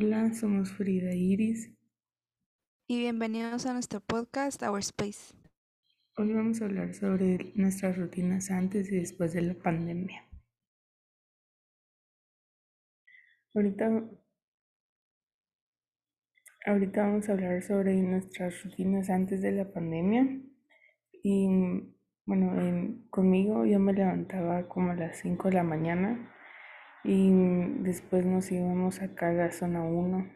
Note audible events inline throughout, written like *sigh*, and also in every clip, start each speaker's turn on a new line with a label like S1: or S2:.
S1: Hola, somos Frida Iris.
S2: Y bienvenidos a nuestro podcast Our Space.
S1: Hoy vamos a hablar sobre nuestras rutinas antes y después de la pandemia. Ahorita, ahorita vamos a hablar sobre nuestras rutinas antes de la pandemia. Y bueno, conmigo yo me levantaba como a las 5 de la mañana y después nos íbamos acá a la zona 1,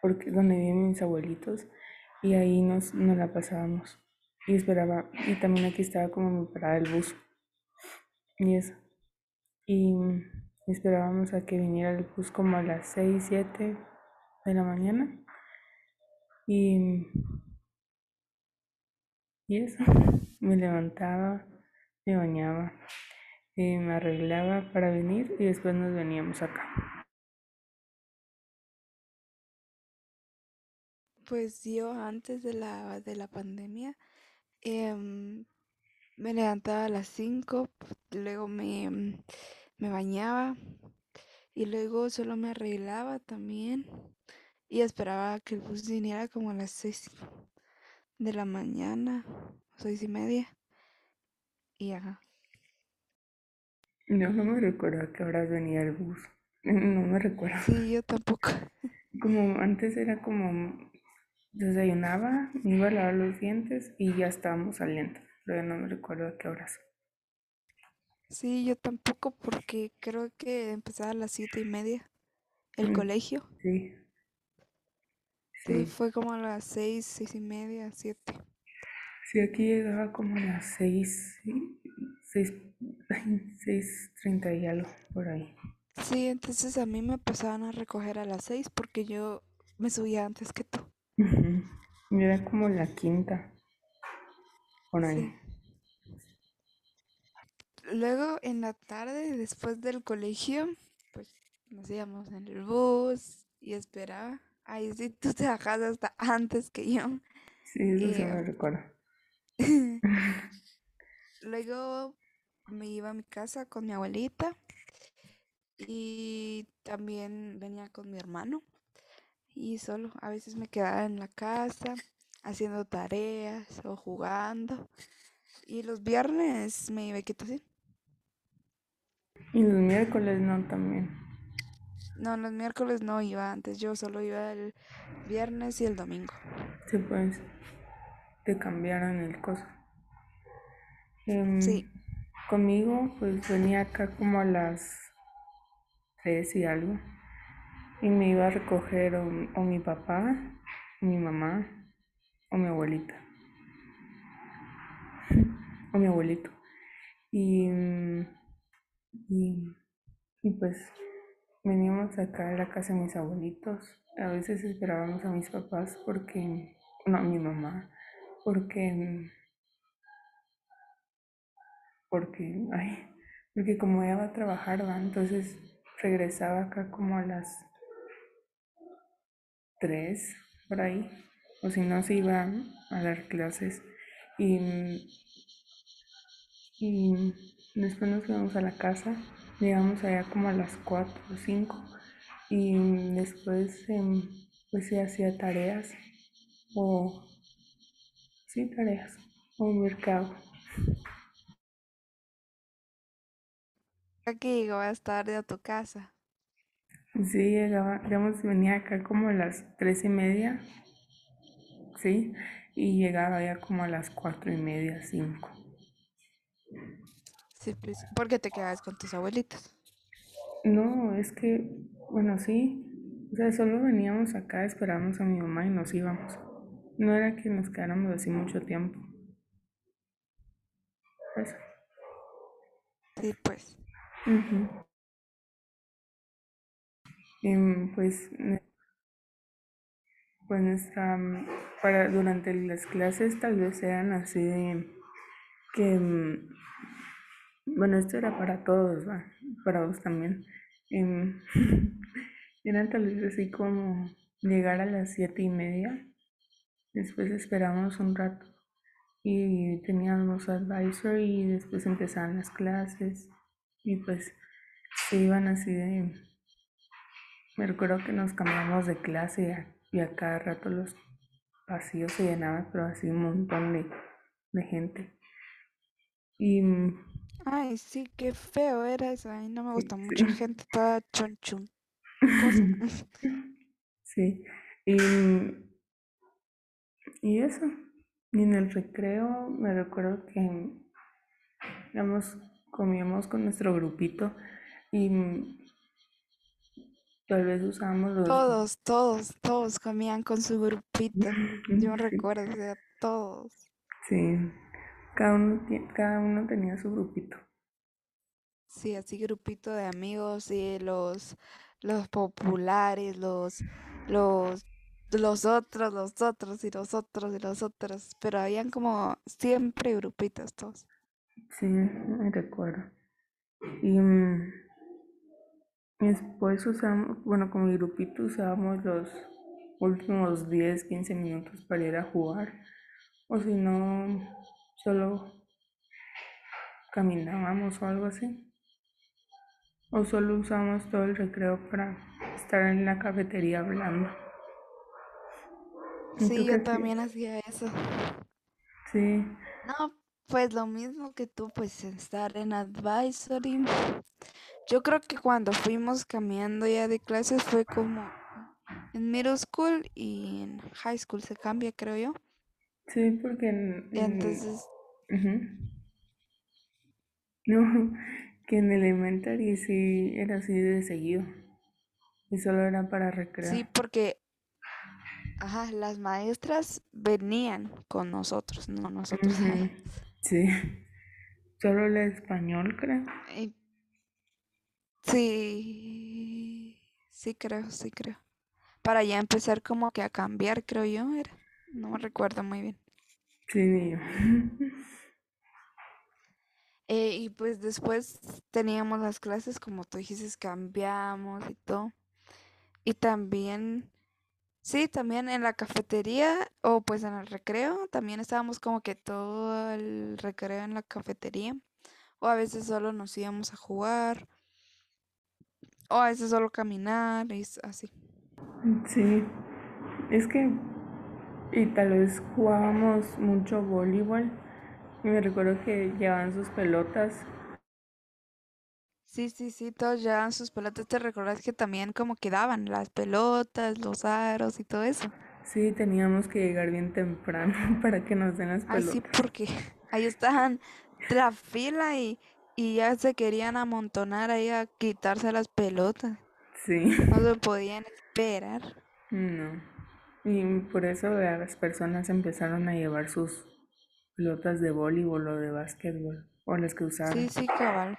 S1: porque donde viven mis abuelitos, y ahí nos, nos la pasábamos. Y esperaba, y también aquí estaba como mi parada el bus. Y eso. Y esperábamos a que viniera el bus como a las 6, 7 de la mañana. Y, y eso. *laughs* Me levantaba, me bañaba me arreglaba para venir y después nos veníamos acá.
S2: Pues yo antes de la, de la pandemia em, me levantaba a las 5, luego me, me bañaba y luego solo me arreglaba también y esperaba que el bus viniera como a las 6 de la mañana, seis y media. Y ajá.
S1: No, no me recuerdo a qué horas venía el bus. *laughs* No me recuerdo.
S2: Sí, yo tampoco. *laughs*
S1: Como antes era como desayunaba, me iba a lavar los dientes y ya estábamos saliendo. Pero no me recuerdo a qué horas.
S2: Sí, yo tampoco porque creo que empezaba a las siete y media el mm, colegio.
S1: Sí.
S2: sí. fue como a las seis, seis y media, siete.
S1: Sí, aquí llegaba como a las seis, seis, *laughs* seis treinta y algo por ahí.
S2: Sí, entonces a mí me pasaban a recoger a las seis porque yo me subía antes que tú.
S1: Era como la quinta, por ahí.
S2: Luego en la tarde, después del colegio, pues nos íbamos en el bus y esperaba. Ahí sí tú te bajas hasta antes que yo.
S1: Sí, eso se me recuerda. *laughs*
S2: Luego me iba a mi casa con mi abuelita y también venía con mi hermano y solo a veces me quedaba en la casa haciendo tareas o jugando y los viernes me iba a así.
S1: Y los miércoles no también.
S2: No, los miércoles no iba antes, yo solo iba el viernes y el domingo.
S1: Sí, pues te cambiaron el coso.
S2: Em.
S1: Conmigo, pues venía acá como a las tres y algo. Y me iba a recoger o, mi papá, o mi mamá, o mi abuelita. *laughs* o mi abuelito. Y, y, y pues veníamos acá a la casa de mis abuelitos. A veces esperábamos a mis papás porque, no, a mi mamá, porque, porque, ay, porque como ella va a trabajar, ¿va? entonces regresaba acá como a las tres, por ahí, o si no se iba a dar clases y, y después nos fuimos a la casa, llegamos allá como a las cuatro o cinco y después em, pues se hacía tareas o Sí, tareas. Un mercado.
S2: Que llegabas tarde a tu casa.
S1: Sí, llegaba, digamos, venía acá como a las tres y media, sí, y llegaba ya como a las cuatro y media, cinco.
S2: Sí, pues, ¿por qué te quedabas con tus abuelitos?
S1: No, es que, bueno, sí, o sea, solo veníamos acá, esperábamos a mi mamá y nos íbamos. No era que nos quedáramos así mucho tiempo.
S2: Eso. Sí, pues.
S1: Y, pues, pues nuestra, para, durante las clases tal vez eran así de que, mm, bueno, esto era para todos, ¿va? para vos también. Em, *laughs* eran tal vez así como llegar a las siete y media Después esperamos un rato y teníamos advisor y después empezaban las clases y pues se iban así de me recuerdo que nos cambiamos de clase y a, y a cada rato los pasillos se llenaban, pero así un montón de, de gente. Y
S2: Ay, sí, qué feo era eso. A mí no me gusta mucha
S1: sí,
S2: gente toda chonchun. *laughs*
S1: Sí. Y, y eso. Y en el recreo me recuerdo que digamos, comíamos con nuestro grupito y tal vez usábamos los...
S2: Todos, todos, todos comían con su grupito. *laughs* Yo recuerdo, o sea, todos.
S1: sí, cada uno, cada uno tenía su grupito.
S2: Sí, así grupito de amigos y los, los populares, los, los, los otros, los otros y los otros y los otros. Pero habían como siempre grupitos todos.
S1: Sí, me recuerdo. Y mm, después usamos, bueno, con mi grupito usábamos los últimos 10 15 minutos para ir a jugar. O si no, solo caminábamos o algo así. O solo usamos todo el recreo para estar en la cafetería hablando. ¿Y tú
S2: Sí, yo también hacía eso.
S1: Sí,
S2: No, pues lo mismo que tú, pues estar en advisory. Yo creo que cuando fuimos cambiando ya de clases fue como en middle school y en high school se cambia, creo yo.
S1: sí, porque en,
S2: Y
S1: en-
S2: entonces,
S1: ujú. no, *laughs* que en elementary sí era así de seguido y solo era para
S2: sí,
S1: recreo.
S2: porque, ajá, las maestras venían con nosotros, no nosotros
S1: Ujú, *laughs*
S2: ellas.
S1: Sí, *laughs* solo el español creo.
S2: Y sí, sí creo, sí creo. Para ya empezar como que a cambiar, creo yo, era. No me recuerdo muy bien.
S1: Sí. *laughs*
S2: Eh, y pues después teníamos las clases, como tú dijiste, cambiamos y todo. Y también, sí, también en la cafetería o pues en el recreo, también estábamos como que todo el recreo en la cafetería. O a veces solo nos íbamos a jugar, o a veces solo caminar y así.
S1: Sí, es que y tal vez jugábamos mucho voleibol y me recuerdo que llevaban sus pelotas.
S2: Sí, sí, sí, todos llevaban sus pelotas. ¿Te recuerdas que también como quedaban las pelotas, los aros y todo eso?
S1: Sí, teníamos que llegar bien temprano *laughs* para que nos den las
S2: Ay, sí,
S1: pelotas.
S2: porque *laughs* ahí estaban la fila y, y ya se querían amontonar ahí a quitarse las pelotas.
S1: Sí,
S2: No se *laughs* podían esperar.
S1: no. Y por eso las personas empezaron a llevar sus pelotas de voleibol o de básquetbol o las que
S2: Sí,
S1: usaran.
S2: sí, cabal.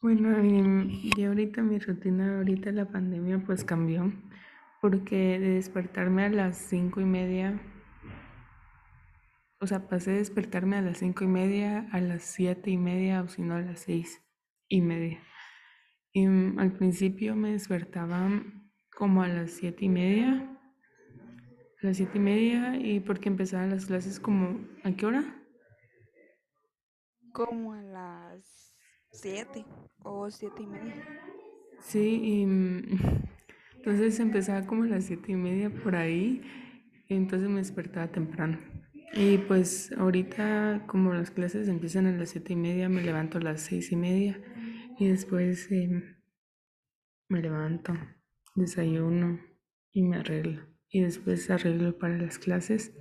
S1: Bueno, y, y ahorita mi rutina, ahorita la pandemia pues cambió, porque de despertarme a las cinco y media, o sea, pasé de despertarme a las cinco y media a las siete y media o si no a las seis y media. Y mm, al principio me despertaba como a las siete y media, a las siete y media y porque empezaban las clases como, ¿a qué hora?
S2: Como a las siete o siete y media.
S1: Sí, y mm, entonces empezaba como a las siete y media por ahí, y entonces me despertaba temprano. Y pues ahorita como las clases empiezan a las siete y media, me levanto a las seis y media y después em, me levanto, desayuno y me arreglo. Y después arreglo para las clases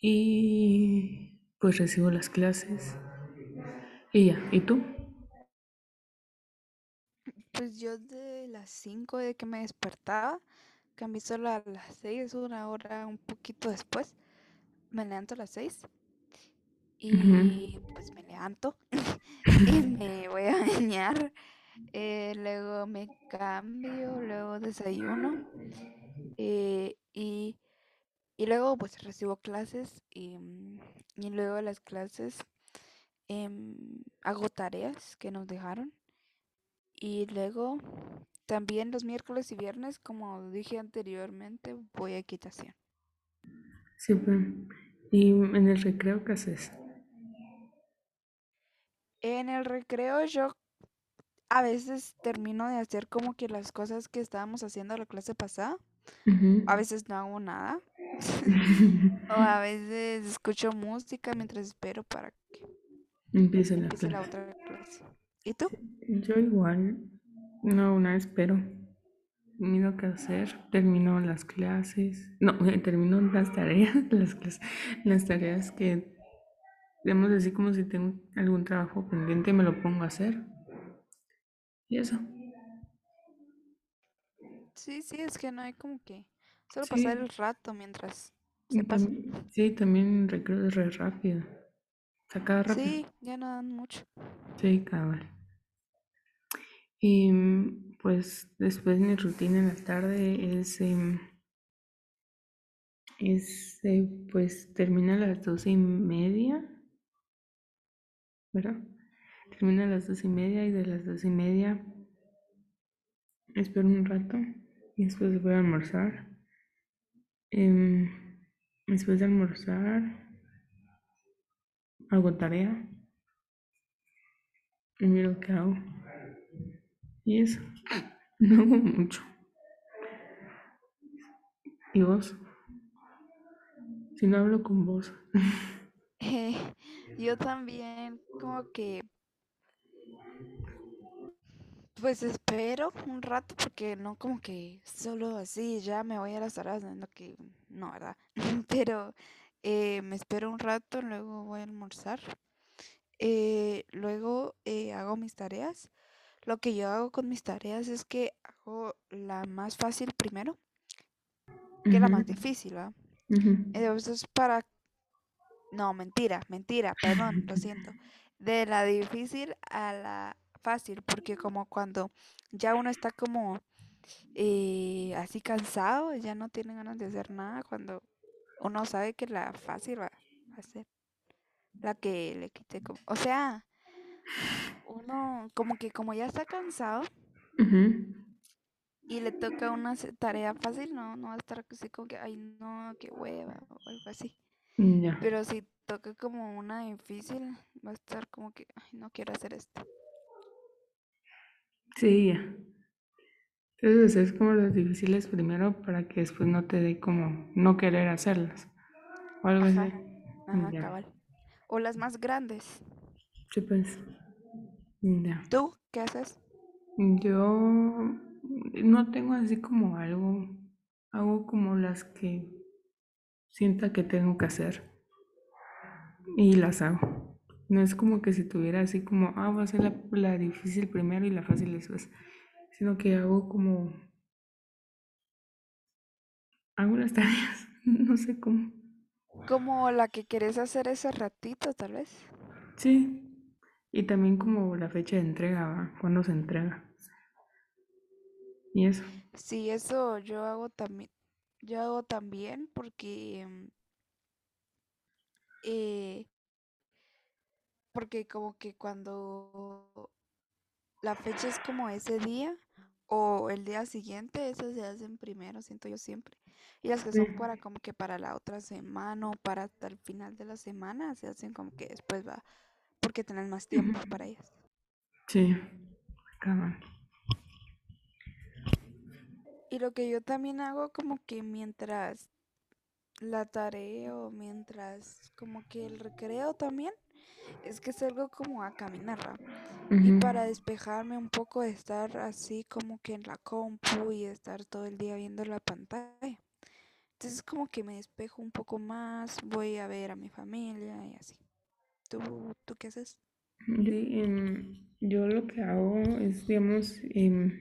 S1: y pues recibo las clases y ya. ¿Y tú?
S2: Pues yo de las cinco de que me despertaba, cambié solo a las seis, una hora un poquito después. Me levanto a las seis
S1: Ujú,
S2: y pues me levanto *laughs* y me voy a bañar. eh, luego me cambio, luego desayuno eh, y, y luego pues recibo clases y, y luego de las clases em, hago tareas que nos dejaron y luego también los miércoles y viernes, como dije anteriormente, voy a equitación.
S1: Sí, pues. ¿Y en el recreo qué haces?
S2: En el recreo yo a veces termino de hacer como que las cosas que estábamos haciendo la clase pasada. A veces no hago nada. *laughs* o a veces escucho música mientras espero para que
S1: Empieza la
S2: empiece la
S1: clase.
S2: otra clase. ¿Y tú?
S1: Yo igual, no, una espero. Miro qué hacer, termino las clases, no, *laughs* termino las tareas, *laughs* las clases, las tareas que, digamos así como si tengo algún trabajo pendiente, me lo pongo a hacer. Y eso.
S2: Sí, sí, es que no hay como que solo pasar el rato mientras se pasa.
S1: sí, también recreo es re rápido. Se acaba rápido.
S2: Sí, ya no dan mucho.
S1: Sí, cabal. Y mm, pues después mi rutina en la tarde es, em, es eh, pues termina a las doce y media, ¿verdad? Termina a las doce y media y de las doce y media espero un rato y después voy a almorzar. Em, después de almorzar hago tarea y miro qué hago. Y eso, *laughs* no hago mucho. ¿Y vos? Si no hablo con vos. *laughs*
S2: Yo también como que pues espero un rato porque no como que solo así ya me voy a las horas, no que no, ¿verdad? *laughs* Pero eh, me espero un rato, luego voy a almorzar. eh, luego eh, hago mis tareas. Lo que yo hago con mis tareas es que hago la más fácil primero que la más difícil, ¿va?
S1: ujú.
S2: Entonces para... No, mentira, mentira, perdón, lo siento. De la difícil a la fácil, porque como cuando ya uno está como eh, así cansado, ya no tiene ganas de hacer nada, cuando uno sabe que la fácil va a ser la que le quite como... O sea, uno como que como ya está cansado y le toca una tarea fácil, no, no va a estar así como que, ay, no, qué hueva o algo así. Pero si toca como una difícil, va a estar como que, ay, no quiero hacer esto.
S1: Sí, ya. Entonces es como las difíciles primero para que después no te dé como no querer hacerlas. O algo así.
S2: Ajá, ajá,
S1: Ya.
S2: cabal. O las más grandes.
S1: Sí, pues. Ya.
S2: ¿Tú qué haces?
S1: Yo no tengo así como algo. Hago como las que sienta que tengo que hacer. Y las hago. No es como que si tuviera así como, ah, voy a hacer la, la difícil primero y la fácil después. Sino que hago como. Hago las *laughs* tareas. No sé cómo.
S2: Como la que querés hacer ese ratito, tal vez.
S1: Sí. Y también como la fecha de entrega, ¿va? Cuándo se entrega. Y eso.
S2: Sí, eso yo hago también. Yo hago también porque, mm, eh, porque como que cuando la fecha es como ese día o el día siguiente, esas se hacen primero, siento yo siempre. Y las que son para como que para la otra semana o para hasta el final de la semana, se hacen como que después va, porque tenés más tiempo para ellas.
S1: Sí. Cabal.
S2: Y lo que yo también hago como que mientras la tarea o mientras como que el recreo también, es que salgo como a caminar, ¿va? Y para despejarme un poco de estar así como que en la compu y estar todo el día viendo la pantalla. Entonces como que me despejo un poco más, voy a ver a mi familia y así. ¿Tú, tú qué haces?
S1: Sí, em, yo lo que hago es, digamos, em,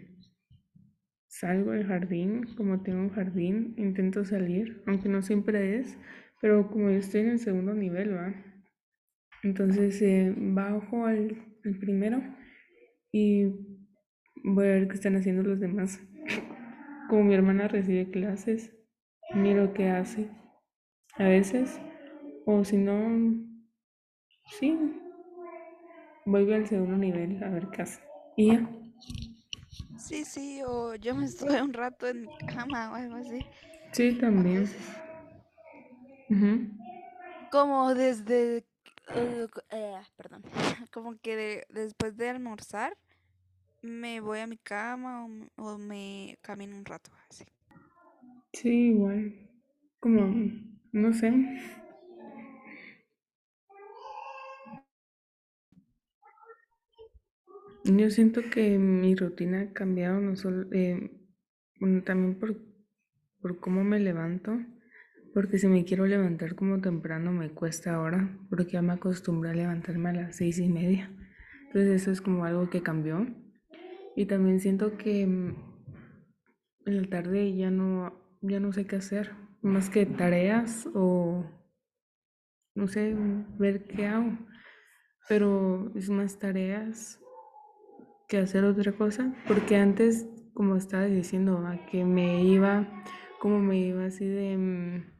S1: salgo del jardín, como tengo un jardín, intento salir, aunque no siempre es, pero como yo estoy en el segundo nivel, ¿va? Entonces eh, bajo al, al primero y voy a ver qué están haciendo los demás. *laughs* Como mi hermana recibe clases, miro qué hace a veces, o si no, sí, vuelvo al segundo nivel a ver qué hace. Y ya.
S2: Sí, sí, o yo me estuve un rato en mi cama o algo así.
S1: Sí, también.
S2: Como desde... co- eh, perdón. *laughs* como que después de almorzar me voy a mi cama o, me camino un rato así.
S1: Sí, igual. Como, no sé. Yo siento que mi rutina ha cambiado, no solo, eh, también por, por cómo me levanto, porque si me quiero levantar como temprano me cuesta ahora, porque ya me acostumbré a levantarme a las seis y media. Entonces eso es como algo que cambió. Y también siento que mm, en la tarde ya no, ya no sé qué hacer, más que tareas o no sé, ver qué hago. Pero es más tareas que hacer otra cosa, porque antes, como estaba diciendo, que me iba, como me iba así de, mm,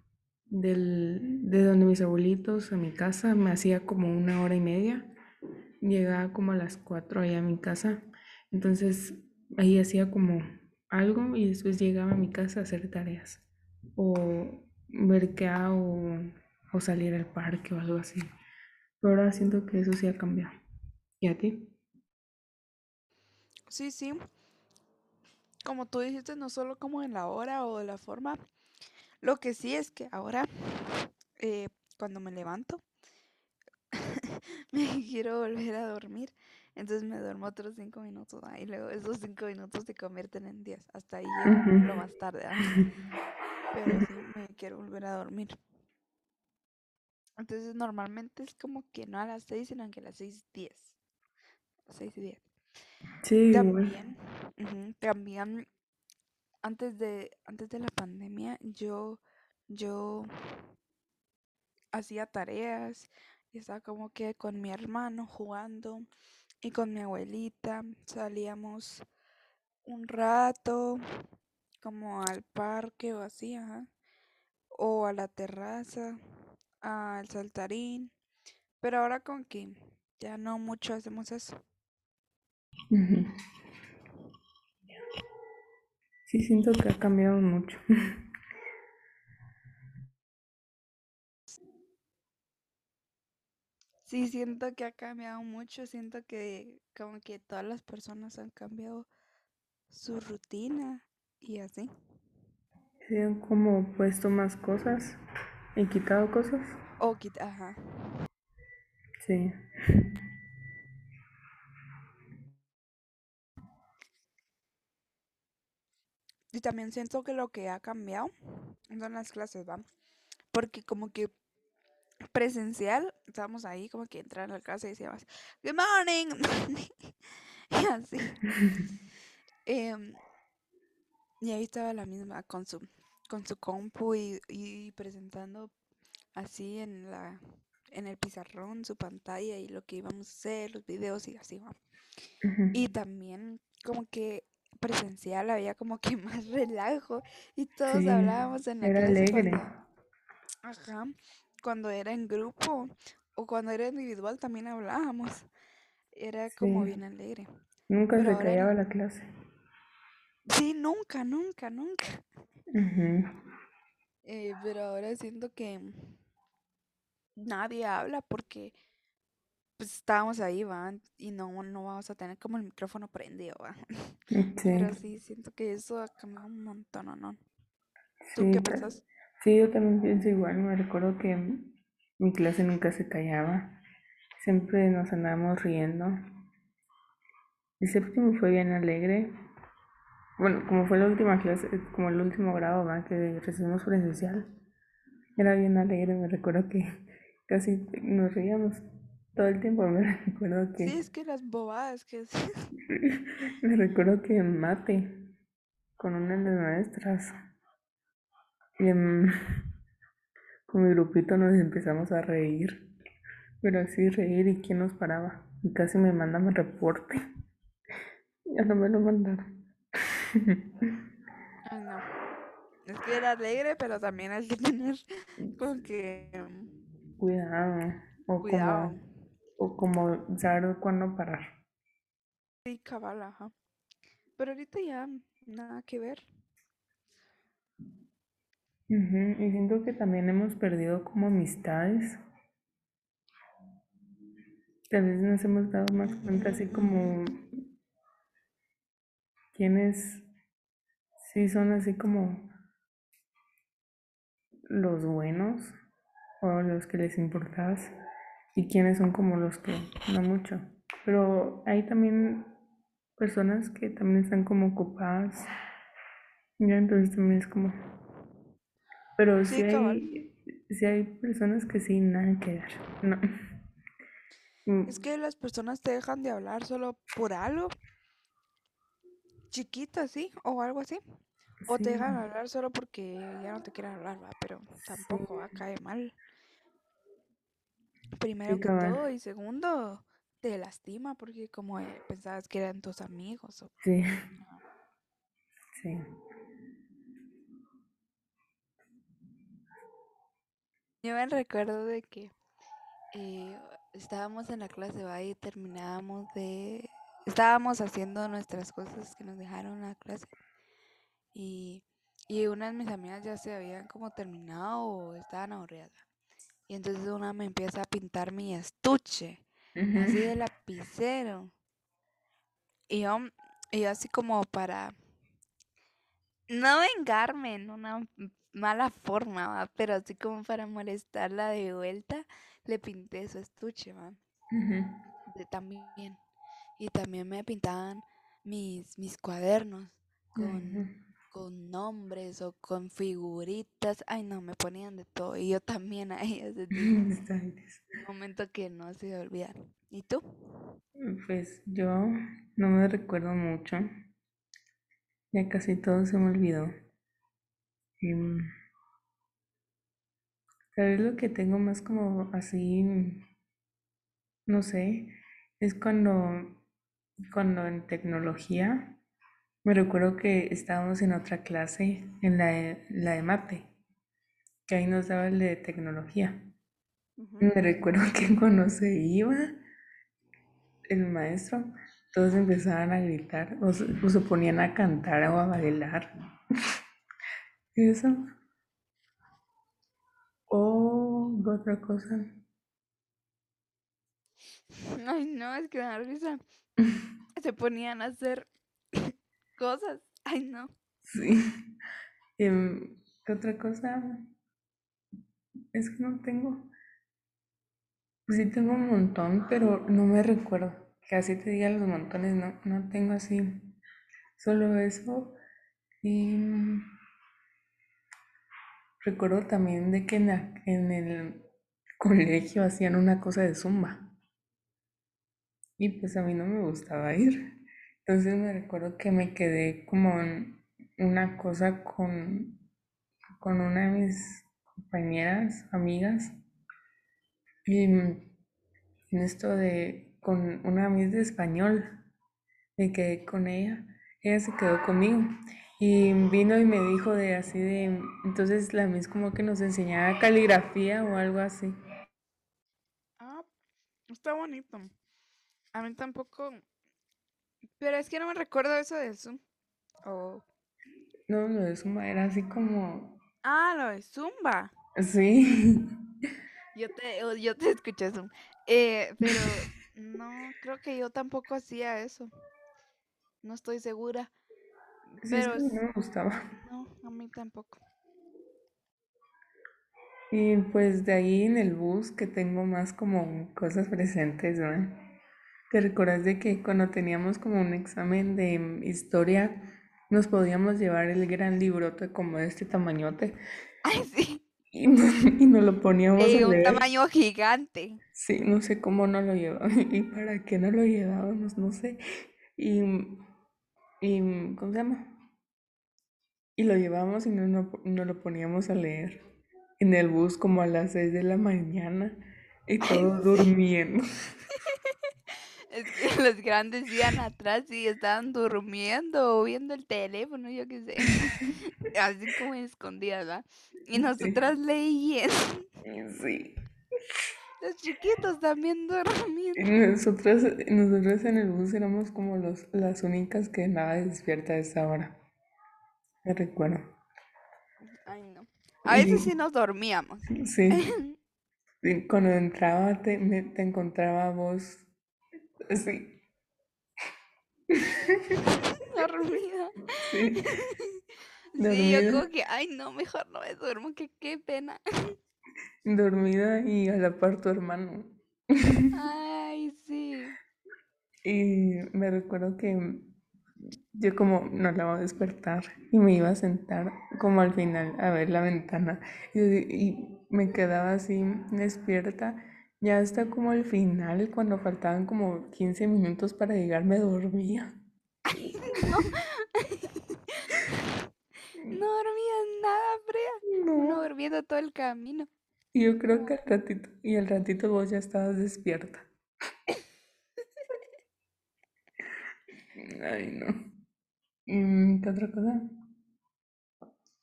S1: del, de donde mis abuelitos a mi casa, me hacía como una hora y media, llegaba como a las cuatro allá a mi casa, entonces ahí hacía como algo y después llegaba a mi casa a hacer tareas o ver qué hago o salir al parque o algo así. Pero ahora siento que eso sí ha cambiado. ¿Y a ti?
S2: Sí, sí. Como tú dijiste, no solo como en la hora o la forma. Lo que sí es que ahora, eh, cuando me levanto, *laughs* me quiero volver a dormir. Entonces me duermo otros cinco minutos y luego esos cinco minutos se convierten en diez. Hasta ahí llego lo más tarde. Pero sí, *laughs* me quiero volver a dormir. Entonces normalmente es como que no a las seis, sino que a las seis diez. Seis y diez.
S1: Sí,
S2: también, también antes de, antes de la pandemia yo, yo hacía tareas y estaba como que con mi hermano jugando y con mi abuelita salíamos un rato como al parque o así, o a la terraza, al saltarín, pero ahora con que ya no mucho hacemos eso.
S1: Sí, siento que ha cambiado mucho.
S2: Sí, siento que ha cambiado mucho, siento que como que todas las personas han cambiado su rutina y así.
S1: Se han como puesto más cosas y quitado cosas.
S2: O quita, ajá.
S1: Sí.
S2: Y también siento que lo que ha cambiado son las clases, ¿va? Porque como que presencial, estábamos ahí como que entrar a la clase y decíamos, Good morning, *laughs* y así. *laughs* Em, y ahí estaba la misma con su, con su compu y, presentando así en la en el pizarrón su pantalla y lo que íbamos a hacer, los videos y así, ¿va? Y también como que presencial había como que *laughs* más relajo y todos hablábamos en la
S1: era alegre.
S2: ajá, cuando era en grupo o cuando era individual también hablábamos. Era como bien alegre.
S1: Nunca se callaba la clase.
S2: Sí, nunca, nunca, nunca. Eh, pero ahora siento que nadie habla porque pues estábamos ahí, ¿va? Y no, no vamos a tener como el micrófono prendido, ¿va? *laughs* Pero sí, siento que eso ha cambiado un montón, ¿no? ¿Tú qué piensas?
S1: Sí, yo también pienso igual. Me recuerdo que mi clase nunca se callaba. Siempre nos andábamos riendo. El séptimo fue bien alegre. Bueno, como fue la última clase, como el último grado ¿va? que recibimos presencial, era bien alegre. Me recuerdo que *laughs* casi nos reíamos todo el tiempo me *laughs* recuerdo que...
S2: Sí, es que las bobadas que *laughs*
S1: me recuerdo que en mate, con una de las maestras, y *laughs* con mi grupito nos empezamos a reír. Pero así reír y quién nos paraba. Y casi me mandan el reporte. Ya no me lo mandaron.
S2: Ay, no. Es que era alegre, pero también hay que tener como que...
S1: Cuidado. O Cuidado o como saber cuándo parar.
S2: Sí, cabal, ajá. Pero ahorita ya nada que ver.
S1: Y siento que también hemos perdido como amistades. tal vez nos hemos dado más cuenta así como quienes sí son así como los buenos o los que les importas y quienes son como los que no mucho. Pero hay también personas que también están como ocupadas. Ya entonces también es como... Pero sí, hay, sí hay personas que sí, nada que ver. No. *laughs*
S2: Mm. Es que las personas te dejan de hablar solo por algo chiquito, ¿sí? O algo así. O te dejan hablar solo porque ya no te quieren hablar, ¿va? Pero tampoco va a caer mal. Primero que todo y segundo, te lastima porque como eh, pensabas que eran tus amigos. O...
S1: Sí. Sí.
S2: Yo me recuerdo de que eh, estábamos en la clase. Y terminábamos de... Estábamos haciendo nuestras cosas que nos dejaron en la clase. Y, y una de mis amigas ya se habían como terminado o estaban aburridas. Y entonces una me empieza a pintar mi estuche, así de lapicero. Y yo, y yo así como para no vengarme en una mala forma, pero así como para molestarla de vuelta, le pinté su estuche, ¿va? de, también. Y también me pintaban mis, mis cuadernos con, con nombres o con figuritas. Ay, no, me ponían de todo. Y yo también *laughs* a ellas. un momento que no se olvidaron. ¿Y tú?
S1: Pues yo no me recuerdo mucho. Ya casi todo se me olvidó. Em, tal vez lo que tengo más como así, no sé, es cuando, cuando en tecnología me recuerdo que estábamos en otra clase, en la de, la de mate, que ahí nos daba el de tecnología. Me recuerdo *laughs* que cuando se iba el maestro, todos empezaban a gritar o se, ponían a cantar o a bailar. *laughs* Eso. O otra cosa.
S2: Ay, no, es que me da risa. *laughs* Se ponían a hacer cosas. Ay, no.
S1: Sí. Em, ¿Qué otra cosa? Es que no tengo. Pues sí tengo un montón, pero no me recuerdo. Que así te diga los montones, no, no tengo así. Solo eso. Y recuerdo también de que en, en el colegio hacían una cosa de zumba. Y pues a mí no me gustaba ir. Entonces me recuerdo que me quedé como en una cosa con, con una de mis compañeras, amigas, y en esto de, con una amiga de español, me quedé con ella, ella se quedó conmigo. Y vino y me dijo de así de, entonces la mis como que nos enseñaba caligrafía o algo así.
S2: Ah, está bonito. A mí tampoco pero es que no me recuerdo eso de Zoom. Oh.
S1: No, lo de Zumba era así como.
S2: Ah, lo de Zumba.
S1: Sí.
S2: Yo te, yo te escuché Zoom. Eh, pero no, creo que yo tampoco hacía eso. No estoy segura. pero
S1: no me gustaba.
S2: No, a mí tampoco.
S1: Y pues de ahí en el bus que tengo más como cosas presentes, ¿no? ¿Te recuerdas de que cuando teníamos como un examen de historia nos podíamos llevar el gran librote como de este tamañote?
S2: Ay, sí.
S1: Y, *laughs* nos lo poníamos
S2: a un tamaño gigante.
S1: Sí, no sé cómo no lo llevábamos *laughs* y para qué no lo llevábamos, no sé. Y, y ¿cómo se llama? Y lo llevábamos y no, no, lo poníamos a leer en el bus como a las 6 de la mañana y todos durmiendo. *laughs*
S2: Es que *laughs* los grandes iban atrás y estaban durmiendo o viendo el teléfono, yo qué sé. *laughs* Así como escondidas, ¿verdad? Y nosotras leyendo.
S1: Sí.
S2: Los chiquitos también durmiendo.
S1: Nosotras, nosotros en el bus éramos como los, las únicas que nada despierta a esa hora. Me recuerdo.
S2: Ay, no. A veces sí nos dormíamos.
S1: Sí. *laughs* Y cuando entraba te, me, te encontraba vos así. *laughs*
S2: Dormida.
S1: Sí,
S2: Sí, yo como que, ay, no, mejor no me duermo, que qué pena.
S1: dormida y a la par tu hermano.
S2: Ay, sí.
S1: Y me recuerdo que yo como no la voy a despertar y me iba a sentar como al final a ver la ventana y, y me quedaba así despierta. Ya hasta como al final, cuando faltaban como 15 minutos para llegar, me dormía.
S2: No, *laughs* no dormía nada, Freya. No
S1: No.
S2: durmiendo todo el camino.
S1: Y yo creo que al ratito, y al ratito vos ya estabas despierta. *laughs* Ay, no. Mm, ¿Qué otra cosa?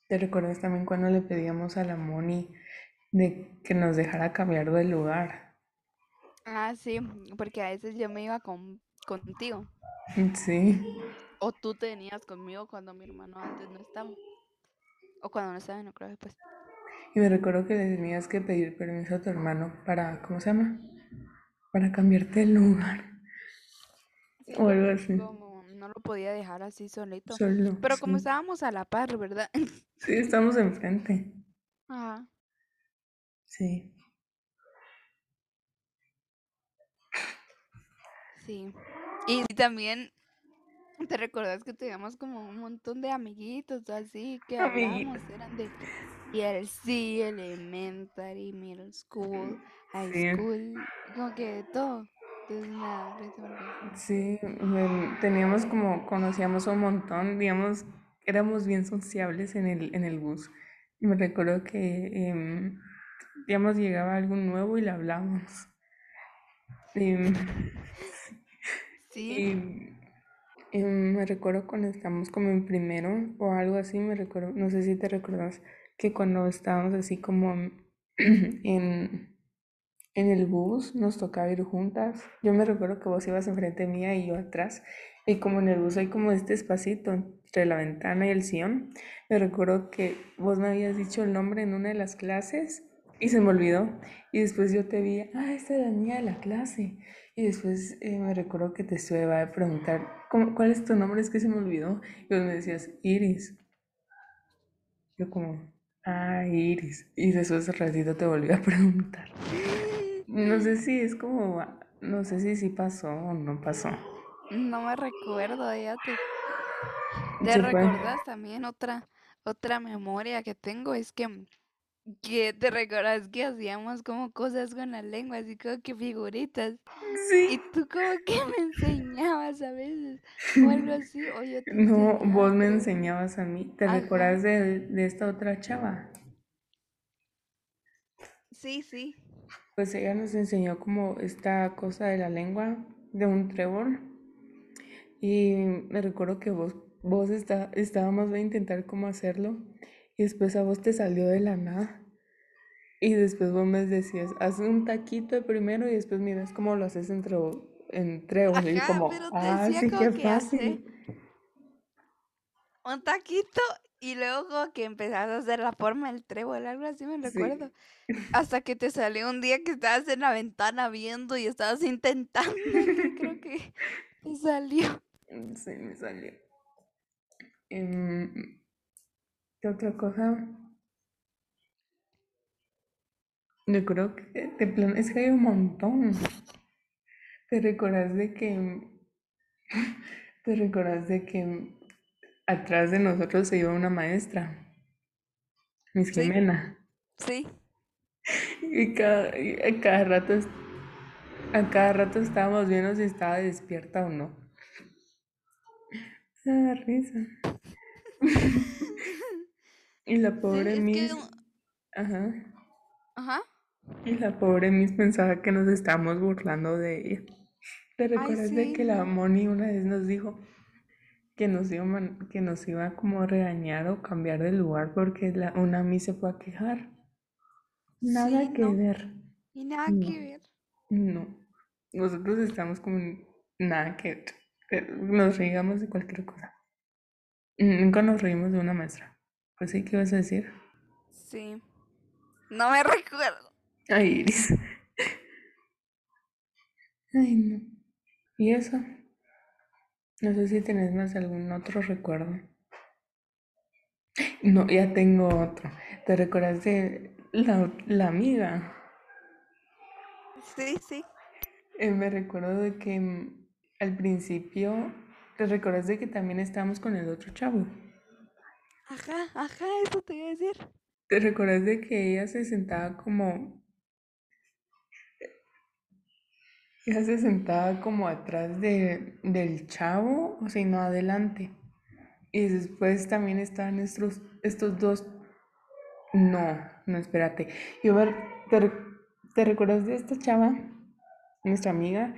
S1: ¿Te recuerdas también cuando le pedíamos a la Moni de que nos dejara cambiar de lugar?
S2: Ah, sí, porque a veces yo me iba con, contigo.
S1: Sí,
S2: O tú te venías conmigo cuando mi hermano antes no estaba. O cuando no estaba, no creo pues.
S1: y me recuerdo que le tenías que pedir permiso a tu hermano para, ¿cómo se llama? Para cambiarte de lugar
S2: Sí,
S1: o algo así.
S2: como no lo podía dejar así solito.
S1: Solo,
S2: Pero como estábamos a la par, ¿verdad?
S1: Sí, estamos enfrente.
S2: Ajá.
S1: Sí.
S2: Sí. Y también te recordás que teníamos como un montón de amiguitos así que hablábamos, eran de ELC, Elementary, Middle School, High
S1: Sí.
S2: School, como que de todo. Entonces nada.
S1: Sí, teníamos como, conocíamos un montón, digamos, éramos bien sociables en el, en el bus. Y me recuerdo que, em, digamos, llegaba algo nuevo y le hablábamos. Em, *laughs* *laughs*
S2: Sí,
S1: y me recuerdo cuando estábamos como en primero o algo así, me recuerdo, no sé si te recuerdas, que cuando estábamos así como *clears throat* en, en el bus nos tocaba ir juntas. Yo me recuerdo que vos ibas enfrente mía y yo atrás. Y como en el bus hay como este espacito entre la ventana y el sillón, me recuerdo que vos me habías dicho el nombre en una de las clases y se me olvidó. Y después yo te vi, ah, esta es la niña de la clase. Y después eh, me recuerdo que te estuve a preguntar, ¿cómo- ¿cuál es tu nombre? Es que se me olvidó. Y vos me decías, Iris. Yo como, ah, Iris. Y después al ratito te volví a *laughs* preguntar. No sé si es como, no sé si sí pasó o no pasó.
S2: no me recuerdo, fíjate. ¿Te
S1: Se fue.
S2: recordás también otra, otra memoria que tengo? Es que, que te recordás que hacíamos como cosas con la lengua, así como que figuritas. Y
S1: Sí.
S2: tú como que me enseñabas a veces, o algo *laughs* así, o yo te
S1: No,
S2: enseñaba,
S1: vos me enseñabas a mí. ¿Te
S2: Ajá,
S1: recuerdas de, de esta otra chava?
S2: sí, sí.
S1: Pues ella nos enseñó como esta cosa de la lengua, de un trébol. Y me recuerdo que vos, vos está, estábamos a intentar cómo hacerlo. Y después a vos te salió de la nada. Y después vos me decías, haz un taquito primero y después miras cómo lo haces en, trébol- en trébol. Y
S2: Ajá,
S1: como,
S2: pero te
S1: ah,
S2: decía
S1: sí, qué
S2: como que hace
S1: fácil.
S2: un taquito y luego como que empezás a hacer la forma del trébol, algo así me recuerdo.
S1: Sí,
S2: Hasta que te salió un día que estabas en la ventana viendo y estabas intentando, creo que te salió. *laughs*
S1: sí, me salió. Em, ¿Qué otra cosa? Yo creo que de plan, es que hay un montón. ¿Te recordás de que, *laughs* te recordás de que atrás de nosotros se iba una maestra, Miss
S2: Sí,
S1: Jimena?
S2: sí.
S1: Y cada, y a cada rato, a cada rato estábamos viendo si estaba despierta o no. Me *laughs* da risa. *laughs* Y la
S2: Sí,
S1: pobre
S2: que,
S1: Miss, ajá,
S2: ajá.
S1: y la pobre Miss pensaba que nos estábamos burlando de ella. ¿Te
S2: Ay,
S1: recuerdas de
S2: sí,
S1: que la. Moni una vez nos dijo que nos iba, man- que nos iba como a regañar o cambiar de lugar porque la, una Miss se fue a quejar? Nada
S2: Sí,
S1: que
S2: no.
S1: ver.
S2: Y nada
S1: No,
S2: que ver.
S1: no. Nosotros estamos como nada que ver. Nos reíamos de cualquier cosa. Nunca nos reímos de una maestra. Pues sí, ¿qué ibas a decir?
S2: Sí. No me *laughs* recuerdo.
S1: Ay, Iris. Ay, no. ¿Y eso? No sé si tenés más algún otro recuerdo. No, ya tengo otro. ¿Te recuerdas de la, la amiga?
S2: Sí, sí.
S1: Eh, me recuerdo de que mm, al principio, ¿te recuerdas de que también estábamos con el otro chavo?
S2: Ajá, ajá, eso te iba a decir.
S1: ¿Te recuerdas de que ella se sentaba como... Ella se sentaba como atrás de, del chavo, o y no adelante. Y después también estaban estos, estos dos... No, no, espérate. Yo, ¿te, te recuerdas de esta chava? Nuestra amiga,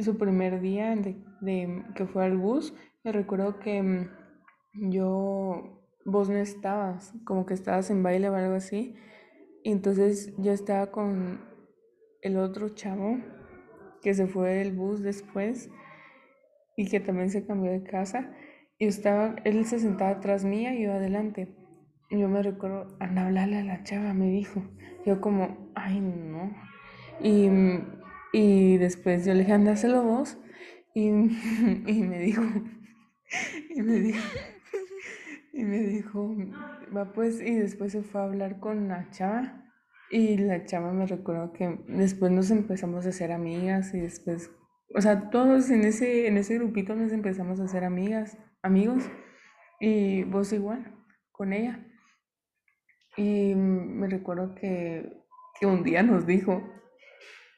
S1: su primer día de, de que fue al bus, me recuerdo que mm, yo, vos no estabas, como que estabas en baile o algo así. Y entonces yo estaba con el otro chavo que se fue del bus después y que también se cambió de casa. Y estaba, él se sentaba atrás mía y yo adelante. Yo me recuerdo, anda a hablarle a la chava, me dijo. Yo como, ay, no. Y, y después yo le dije, andáselo vos. Y, *laughs* y me dijo, *laughs* y me dijo, y me dijo, va pues, y después se fue a hablar con la chava. Y la chava me recuerdo que después nos empezamos a hacer amigas y después, o sea, todos en ese, en ese grupito nos empezamos a hacer amigas, amigos. Y vos igual, con ella. Y me recuerdo que, que un día nos dijo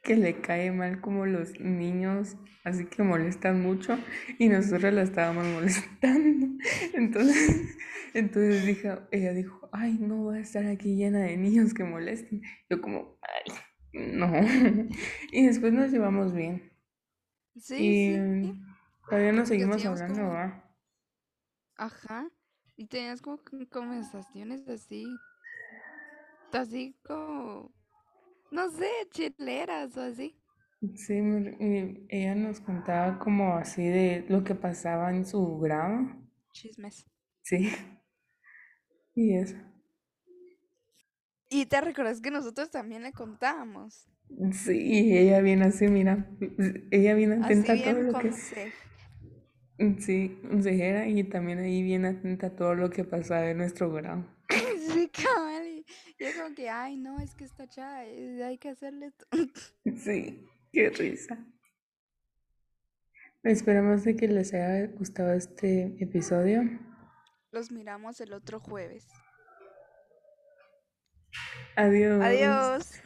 S1: que le cae mal como los niños, así que molestan mucho y nosotros la estábamos molestando. *laughs* Entonces, entonces dijo, ella dijo, ay, no va a estar aquí llena de niños que molesten. Yo como, ay, no. *laughs* Y después nos llevamos bien.
S2: Sí,
S1: Y
S2: sí.
S1: todavía nos seguimos hablando,
S2: como,
S1: ¿va?
S2: ajá. Y tenías como con- conversaciones así, así como, no sé, chileras o así.
S1: Sí, y ella nos contaba como así de lo que pasaba en su grado.
S2: Chismes.
S1: Sí, *laughs* y eso.
S2: Y te recuerdas que nosotros también le contábamos.
S1: Sí, ella viene así, mira, ella viene
S2: Así
S1: atenta a todo lo que, sí, consejera y también ahí viene atenta a todo lo que pasaba en nuestro grado.
S2: Sí, cabal. Y y es como que, ay, no, es que esta chava, eh, hay que hacerle. esto". *laughs*
S1: Sí, qué risa. Esperamos de que les haya gustado este episodio.
S2: Los miramos el otro jueves.
S1: Adiós.
S2: Adiós.